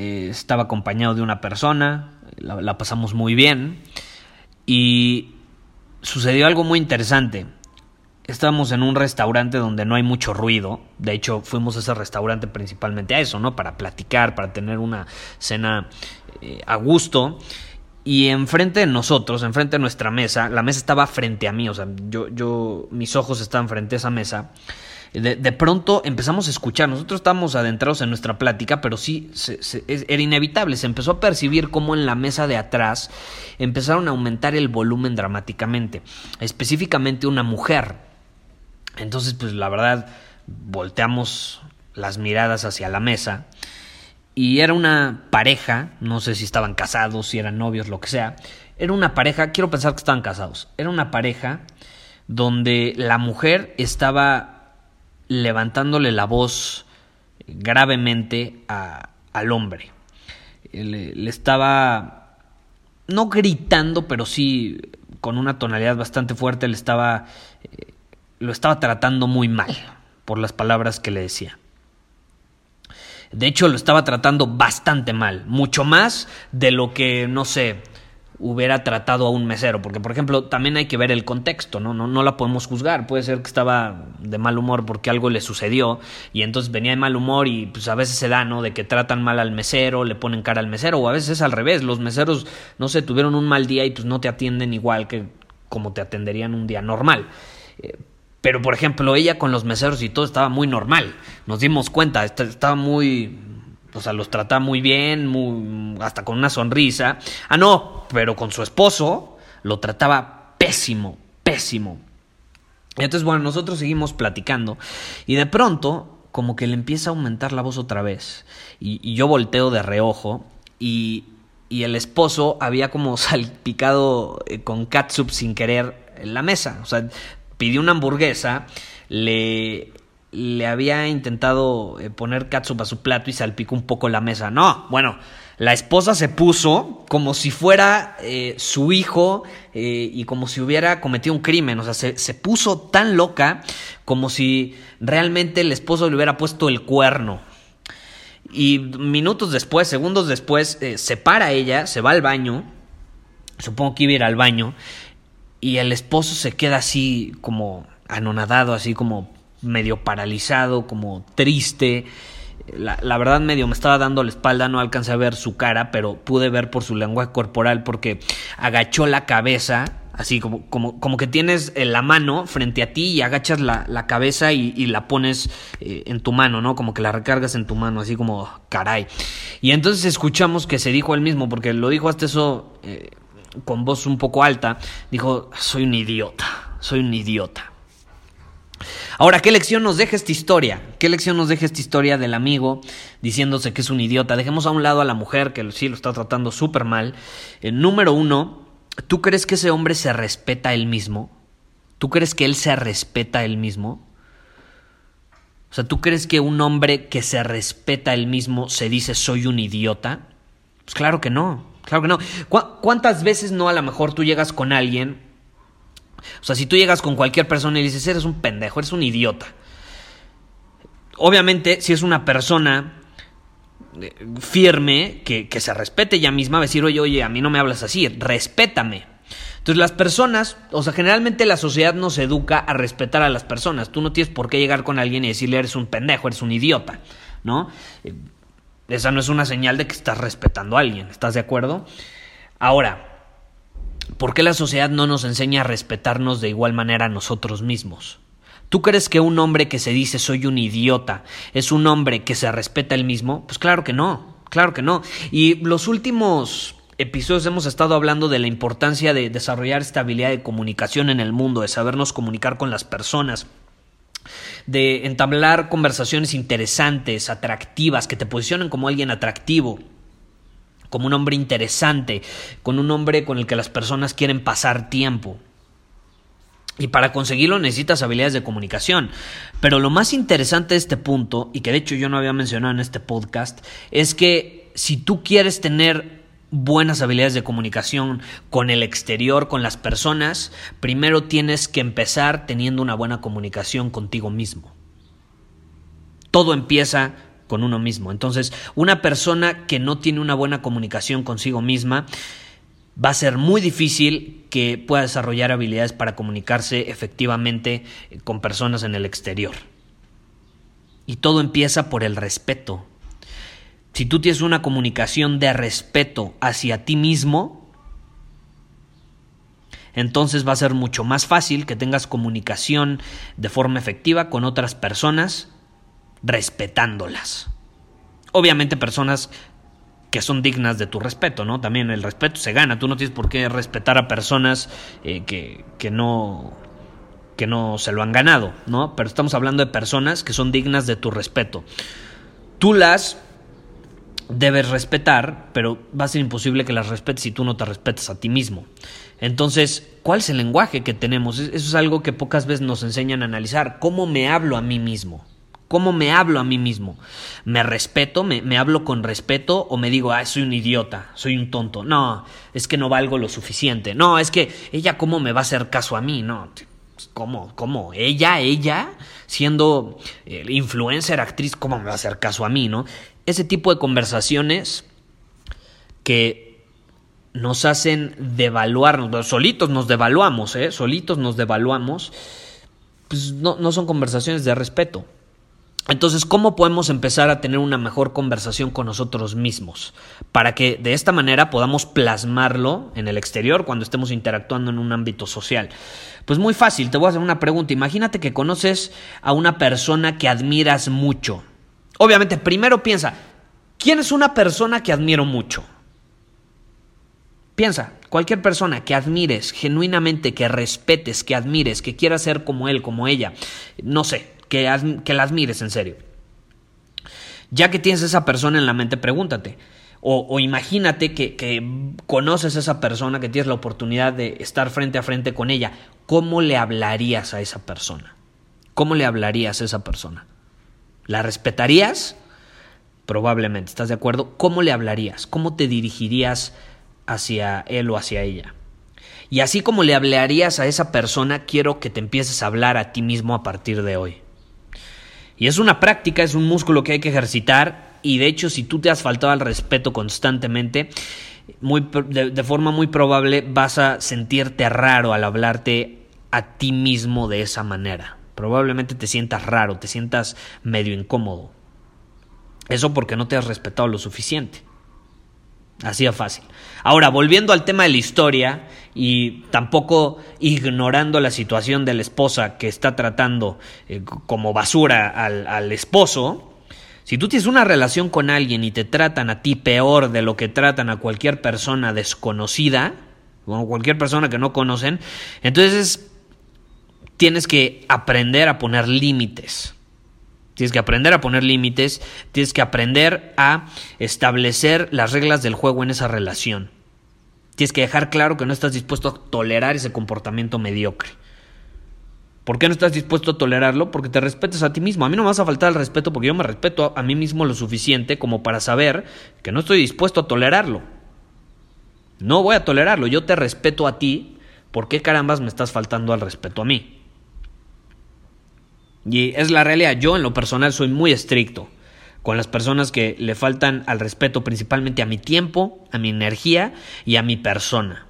eh, estaba acompañado de una persona, la, pasamos muy bien y sucedió algo muy interesante. Estábamos en un restaurante donde no hay mucho ruido. De hecho, fuimos a ese restaurante principalmente a eso, ¿no? Para platicar, para tener una cena eh, a gusto. Y enfrente de nosotros, enfrente de nuestra mesa, la mesa estaba frente a mí, o sea, yo, yo, mis ojos estaban frente a esa mesa. De, de pronto empezamos a escuchar, nosotros estábamos adentrados en nuestra plática, pero sí era inevitable, se empezó a percibir cómo en la mesa de atrás empezaron a aumentar el volumen dramáticamente, específicamente una mujer. Entonces, pues la verdad, volteamos las miradas hacia la mesa y era una pareja, no sé si estaban casados, si eran novios, lo que sea, era una pareja, quiero pensar que estaban casados, era una pareja donde la mujer estaba levantándole la voz gravemente al hombre. Le, le, estaba, no gritando, pero sí con una tonalidad bastante fuerte, le estaba eh, lo estaba tratando muy mal por las palabras que le decía. De hecho, lo estaba tratando bastante mal, mucho más de lo que, no sé, hubiera tratado a un mesero, porque por ejemplo, también hay que ver el contexto, ¿no? No, no la podemos juzgar, puede ser que estaba de mal humor porque algo le sucedió y entonces venía de mal humor y pues a veces se da, ¿no? De que tratan mal al mesero, le ponen cara al mesero o a veces es al revés, los meseros, no sé, tuvieron un mal día y pues no te atienden igual que como te atenderían un día normal. Eh, pero, por ejemplo, ella con los meseros y todo estaba muy normal. Nos dimos cuenta, estaba muy. O sea, los trataba muy bien, muy, hasta con una sonrisa. Ah, no, pero con su esposo lo trataba pésimo, pésimo. Entonces, bueno, nosotros seguimos platicando y de pronto, como que le empieza a aumentar la voz otra vez. Y, y yo volteo de reojo y, y el esposo había como salpicado eh, con catsup sin querer en la mesa. O sea, pidió una hamburguesa, le, le había intentado eh, poner catsup a su plato y salpicó un poco la mesa. No, bueno, la esposa se puso como si fuera eh, su hijo eh, y como si hubiera cometido un crimen. O sea, se, se, puso tan loca como si realmente el esposo le hubiera puesto el cuerno. Y minutos después, segundos después, se para ella, se va al baño. Supongo que iba a ir al baño y el esposo se queda así como anonadado, así como medio paralizado, como triste. La, la, verdad medio me estaba dando la espalda, no alcancé a ver su cara, pero pude ver por su lenguaje corporal porque agachó la cabeza, así como, como, como que tienes la mano frente a ti y agachas la, la cabeza y, y, la pones eh, en tu mano, ¿no? Como que la recargas en tu mano, así como caray. Y entonces escuchamos que se dijo él mismo, porque lo dijo hasta eso... Eh, con voz un poco alta, dijo, soy un idiota, soy un idiota. Ahora, ¿qué lección nos deja esta historia? ¿Qué lección nos deja esta historia del amigo diciéndose que es un idiota? Dejemos a un lado a la mujer que sí lo está tratando súper mal. Eh, número uno, ¿tú crees que ese hombre se respeta a él mismo? ¿Tú crees que él se respeta a él mismo? O sea, ¿tú crees que un hombre que se respeta a él mismo se dice soy un idiota? Pues claro que no. Claro que no. ¿Cuántas veces no a lo mejor tú llegas con alguien? O sea, si tú llegas con cualquier persona y dices, eres un pendejo, eres un idiota. Obviamente, si es una persona eh, firme, que, que se respete ella misma, va a decir, oye, oye, a mí no me hablas así, respétame. Entonces las personas, o sea, generalmente la sociedad nos educa a respetar a las personas. Tú no tienes por qué llegar con alguien y decirle eres un pendejo, eres un idiota, ¿no? Esa no es una señal de que estás respetando a alguien, ¿estás de acuerdo? Ahora, ¿por qué la sociedad no nos enseña a respetarnos de igual manera a nosotros mismos? ¿Tú crees que un hombre que se dice soy un idiota es un hombre que se respeta él mismo? Pues claro que no, claro que no. Y los últimos episodios hemos estado hablando de la importancia de desarrollar esta habilidad de comunicación en el mundo, de sabernos comunicar con las personas de entablar conversaciones interesantes, atractivas, que te posicionen como alguien atractivo, como un hombre interesante, con un hombre con el que las personas quieren pasar tiempo. Y para conseguirlo necesitas habilidades de comunicación. Pero lo más interesante de este punto, y que de hecho yo no había mencionado en este podcast, es que si tú quieres tener buenas habilidades de comunicación con el exterior, con las personas, primero tienes que empezar teniendo una buena comunicación contigo mismo. Todo empieza con uno mismo. Entonces, una persona que no tiene una buena comunicación consigo misma, va a ser muy difícil que pueda desarrollar habilidades para comunicarse efectivamente con personas en el exterior. Y todo empieza por el respeto, si tú tienes una comunicación de respeto hacia ti mismo, entonces va a ser mucho más fácil que tengas comunicación de forma efectiva con otras personas, respetándolas. Obviamente personas que son dignas de tu respeto, ¿no? También el respeto se gana, tú no tienes por qué respetar a personas eh, que, que no que no se lo han ganado, ¿no? Pero estamos hablando de personas que son dignas de tu respeto. Tú las debes respetar, pero va a ser imposible que las respetes si tú no te respetas a ti mismo. Entonces, ¿cuál es el lenguaje que tenemos? Eso es algo que pocas veces nos enseñan a analizar. ¿Cómo me hablo a mí mismo? ¿Cómo me hablo a mí mismo? ¿Me respeto? ¿Me, hablo con respeto? ¿O me digo, ah, soy un idiota, soy un tonto? No, es que no valgo lo suficiente. No, es que ella, ¿cómo me va a hacer caso a mí? No, ¿cómo? ¿Cómo? Ella, ella, siendo eh, influencer, actriz, ¿cómo me va a hacer caso a mí? ¿No? ese tipo de conversaciones que nos hacen devaluarnos, solitos nos devaluamos, ¿eh? solitos nos devaluamos, pues no, no son conversaciones de respeto. Entonces, ¿cómo podemos empezar a tener una mejor conversación con nosotros mismos? Para que de esta manera podamos plasmarlo en el exterior cuando estemos interactuando en un ámbito social. Pues muy fácil, te voy a hacer una pregunta. Imagínate que conoces a una persona que admiras mucho. Obviamente, primero piensa, ¿quién es una persona que admiro mucho? Piensa, cualquier persona que admires genuinamente, que respetes, que admires, que quieras ser como él, como ella, no sé, que, que la admires en serio. Ya que tienes esa persona en la mente, pregúntate. O, imagínate que, que, conoces a esa persona, que tienes la oportunidad de estar frente a frente con ella. ¿Cómo le hablarías a esa persona? ¿Cómo le hablarías a esa persona? ¿La respetarías? Probablemente, ¿estás de acuerdo? ¿Cómo le hablarías? ¿Cómo te dirigirías hacia él o hacia ella? Y así como le hablarías a esa persona, quiero que te empieces a hablar a ti mismo a partir de hoy. Y es una práctica, es un músculo que hay que ejercitar y de hecho si tú te has faltado al respeto constantemente, muy, de, de forma muy probable vas a sentirte raro al hablarte a ti mismo de esa manera. Probablemente te sientas raro, te sientas medio incómodo. Eso porque no te has respetado lo suficiente. Así de fácil. Ahora, volviendo al tema de la historia y tampoco ignorando la situación de la esposa que está tratando eh, como basura al, al esposo, si tú tienes una relación con alguien y te tratan a ti peor de lo que tratan a cualquier persona desconocida, o cualquier persona que no conocen, entonces tienes que aprender a poner límites. Tienes que aprender a poner límites, tienes que aprender a establecer las reglas del juego en esa relación. Tienes que dejar claro que no estás dispuesto a tolerar ese comportamiento mediocre. ¿Por qué no estás dispuesto a tolerarlo? Porque te respetas a ti mismo. A mí no me vas a faltar el respeto porque yo me respeto a mí mismo lo suficiente como para saber que no estoy dispuesto a tolerarlo. No voy a tolerarlo. Yo te respeto a ti. ¿Por qué carambas me estás faltando al respeto a mí? Y es la realidad, yo en lo personal soy muy estricto con las personas que le faltan al respeto principalmente a mi tiempo, a mi energía y a mi persona.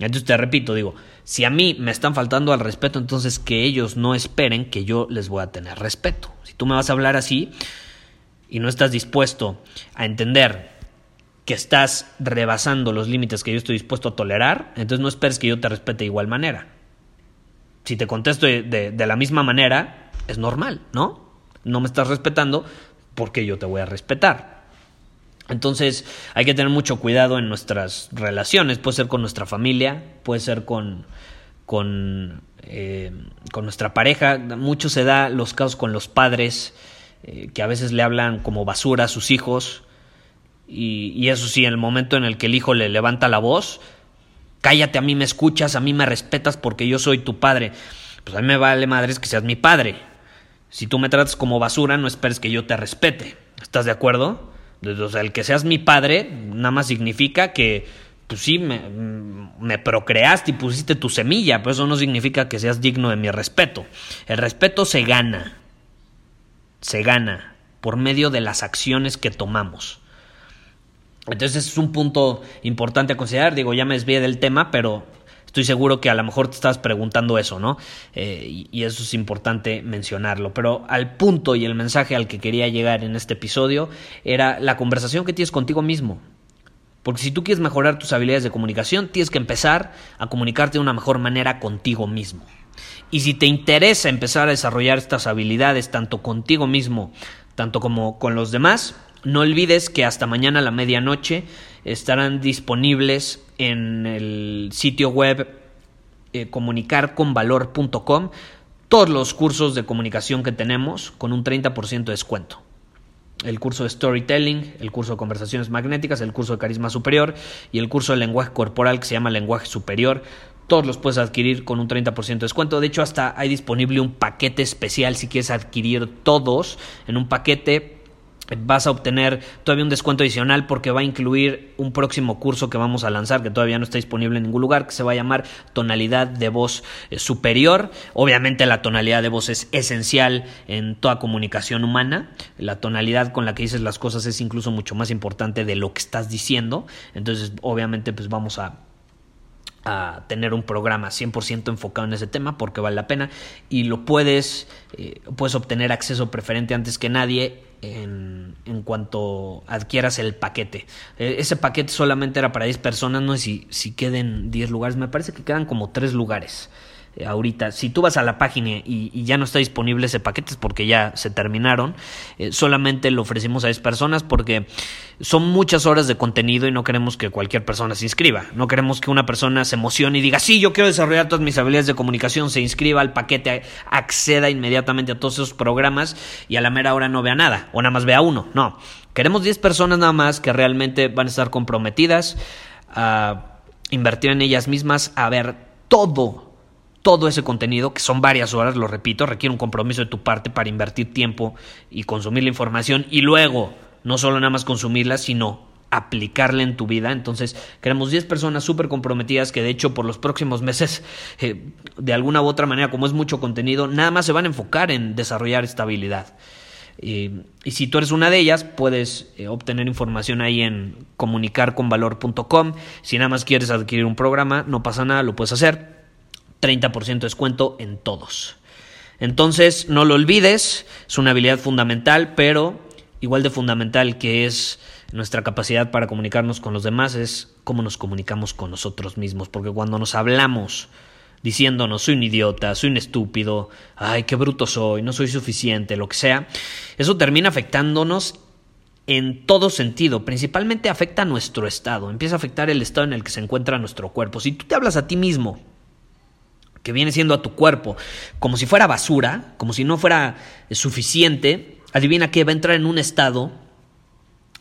Entonces te repito, digo, si a mí me están faltando al respeto, entonces que ellos no esperen que yo les voy a tener respeto. Si tú me vas a hablar así y no estás dispuesto a entender que estás rebasando los límites que yo estoy dispuesto a tolerar, entonces no esperes que yo te respete de igual manera. Si te contesto de, de la misma manera, es normal, ¿no? No me estás respetando porque yo te voy a respetar. Entonces hay que tener mucho cuidado en nuestras relaciones, puede ser con nuestra familia, puede ser con, con, eh, con nuestra pareja, mucho se da los casos con los padres, eh, que a veces le hablan como basura a sus hijos, y, y eso sí, en el momento en el que el hijo le levanta la voz, cállate, a mí me escuchas, a mí me respetas porque yo soy tu padre. Pues a mí me vale madres que seas mi padre. Si tú me tratas como basura, no esperes que yo te respete. ¿Estás de acuerdo? O el que seas mi padre nada más significa que, pues sí, me, me, procreaste y pusiste tu semilla, pero eso no significa que seas digno de mi respeto. El respeto se gana, se gana por medio de las acciones que tomamos. Entonces es un punto importante a considerar, digo, ya me desvié del tema, pero Estoy seguro que a lo mejor te estás preguntando eso, ¿no? Eh, y eso es importante mencionarlo. Pero al punto y el mensaje al que quería llegar en este episodio era la conversación que tienes contigo mismo. Porque si tú quieres mejorar tus habilidades de comunicación, tienes que empezar a comunicarte de una mejor manera contigo mismo. Y si te interesa empezar a desarrollar estas habilidades tanto contigo mismo, tanto como con los demás, no olvides que hasta mañana a la medianoche estarán disponibles en el sitio web eh, comunicarconvalor.com todos los cursos de comunicación que tenemos con un 30% de descuento. El curso de storytelling, el curso de conversaciones magnéticas, el curso de carisma superior y el curso de lenguaje corporal que se llama lenguaje superior. Todos los puedes adquirir con un 30% de descuento. De hecho, hasta hay disponible un paquete especial si quieres adquirir todos en un paquete vas a obtener todavía un descuento adicional porque va a incluir un próximo curso que vamos a lanzar que todavía no está disponible en ningún lugar que se va a llamar tonalidad de voz eh, superior. Obviamente la tonalidad de voz es esencial en toda comunicación humana. La tonalidad con la que dices las cosas es incluso mucho más importante de lo que estás diciendo. Entonces obviamente pues vamos a a tener un programa 100% enfocado en ese tema porque vale la pena y lo puedes, eh, puedes obtener acceso preferente antes que nadie en, en cuanto adquieras el paquete. Eh, ese paquete solamente era para 10 personas, no sé si, si queden 10 lugares, me parece que quedan como 3 lugares. Eh, ahorita. Si tú vas a la página y, ya no está disponible ese paquete es porque ya se terminaron. Eh, solamente lo ofrecimos a 10 personas porque son muchas horas de contenido y no queremos que cualquier persona se inscriba. No queremos que una persona se emocione y diga, sí, yo quiero desarrollar todas mis habilidades de comunicación, se inscriba al paquete, acceda inmediatamente a todos esos programas y a la mera hora no vea nada o nada más vea uno. No. Queremos 10 personas nada más que realmente van a estar comprometidas a invertir en ellas mismas, a ver todo todo ese contenido, que son varias horas, lo repito, requiere un compromiso de tu parte para invertir tiempo y consumir la información y luego no solo nada más consumirla, sino aplicarla en tu vida. Entonces, queremos 10 personas súper comprometidas que de hecho por los próximos meses, eh, de alguna u otra manera, como es mucho contenido, nada más se van a enfocar en desarrollar esta habilidad. y si tú eres una de ellas, puedes eh, obtener información ahí en comunicarconvalor.com. Si nada más quieres adquirir un programa, no pasa nada, lo puedes hacer. 30% de descuento en todos. Entonces, no lo olvides, es una habilidad fundamental, pero igual de fundamental que es nuestra capacidad para comunicarnos con los demás es cómo nos comunicamos con nosotros mismos, porque cuando nos hablamos diciéndonos soy un idiota, soy un estúpido, ay, qué bruto soy, no soy suficiente, lo que sea, eso termina afectándonos en todo sentido, principalmente afecta a nuestro estado, empieza a afectar el estado en el que se encuentra nuestro cuerpo. Si tú te hablas a ti mismo que viene siendo a tu cuerpo, como si fuera basura, como si no fuera suficiente, adivina que va a entrar en un estado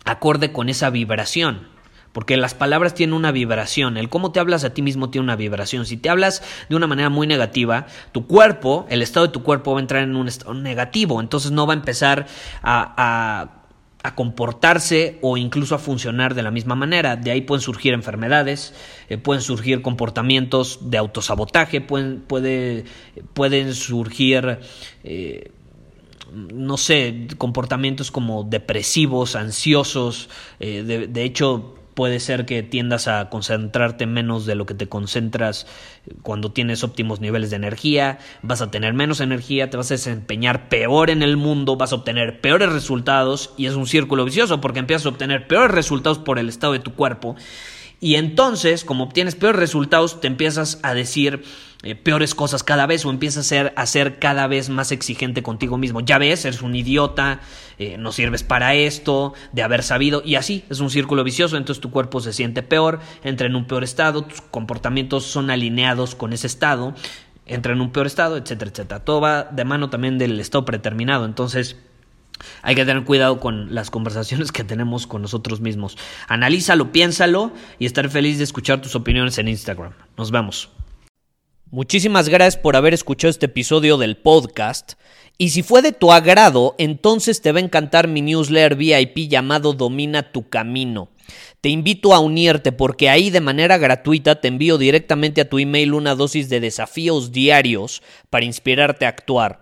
acorde con esa vibración. Porque las palabras tienen una vibración, el cómo te hablas a ti mismo tiene una vibración. Si te hablas de una manera muy negativa, tu cuerpo, el estado de tu cuerpo va a entrar en un estado negativo, entonces no va a empezar a, a comportarse o incluso a funcionar de la misma manera. De ahí pueden surgir enfermedades, eh, pueden surgir comportamientos de autosabotaje, pueden, puede, pueden surgir, eh, no sé, comportamientos como depresivos, ansiosos. Eh, de, hecho, puede ser que tiendas a concentrarte menos de lo que te concentras cuando tienes óptimos niveles de energía, vas a tener menos energía, te vas a desempeñar peor en el mundo, vas a obtener peores resultados y es un círculo vicioso porque empiezas a obtener peores resultados por el estado de tu cuerpo y entonces, como obtienes peores resultados, te empiezas a decir eh, peores cosas cada vez o empiezas a ser, a ser, cada vez más exigente contigo mismo. Ya ves, eres un idiota, eh, no sirves para esto, de haber sabido, y así es un círculo vicioso, entonces tu cuerpo se siente peor, entra en un peor estado, tus comportamientos son alineados con ese estado, entra en un peor estado, etcétera, etcétera. Todo va de mano también del estado preterminado, entonces hay que tener cuidado con las conversaciones que tenemos con nosotros mismos. Analízalo, piénsalo y estaré feliz de escuchar tus opiniones en Instagram. Nos vemos. Muchísimas gracias por haber escuchado este episodio del podcast. Y si fue de tu agrado, entonces te va a encantar mi newsletter VIP llamado Domina tu Camino. Te invito a unirte porque ahí de manera gratuita te envío directamente a tu email una dosis de desafíos diarios para inspirarte a actuar.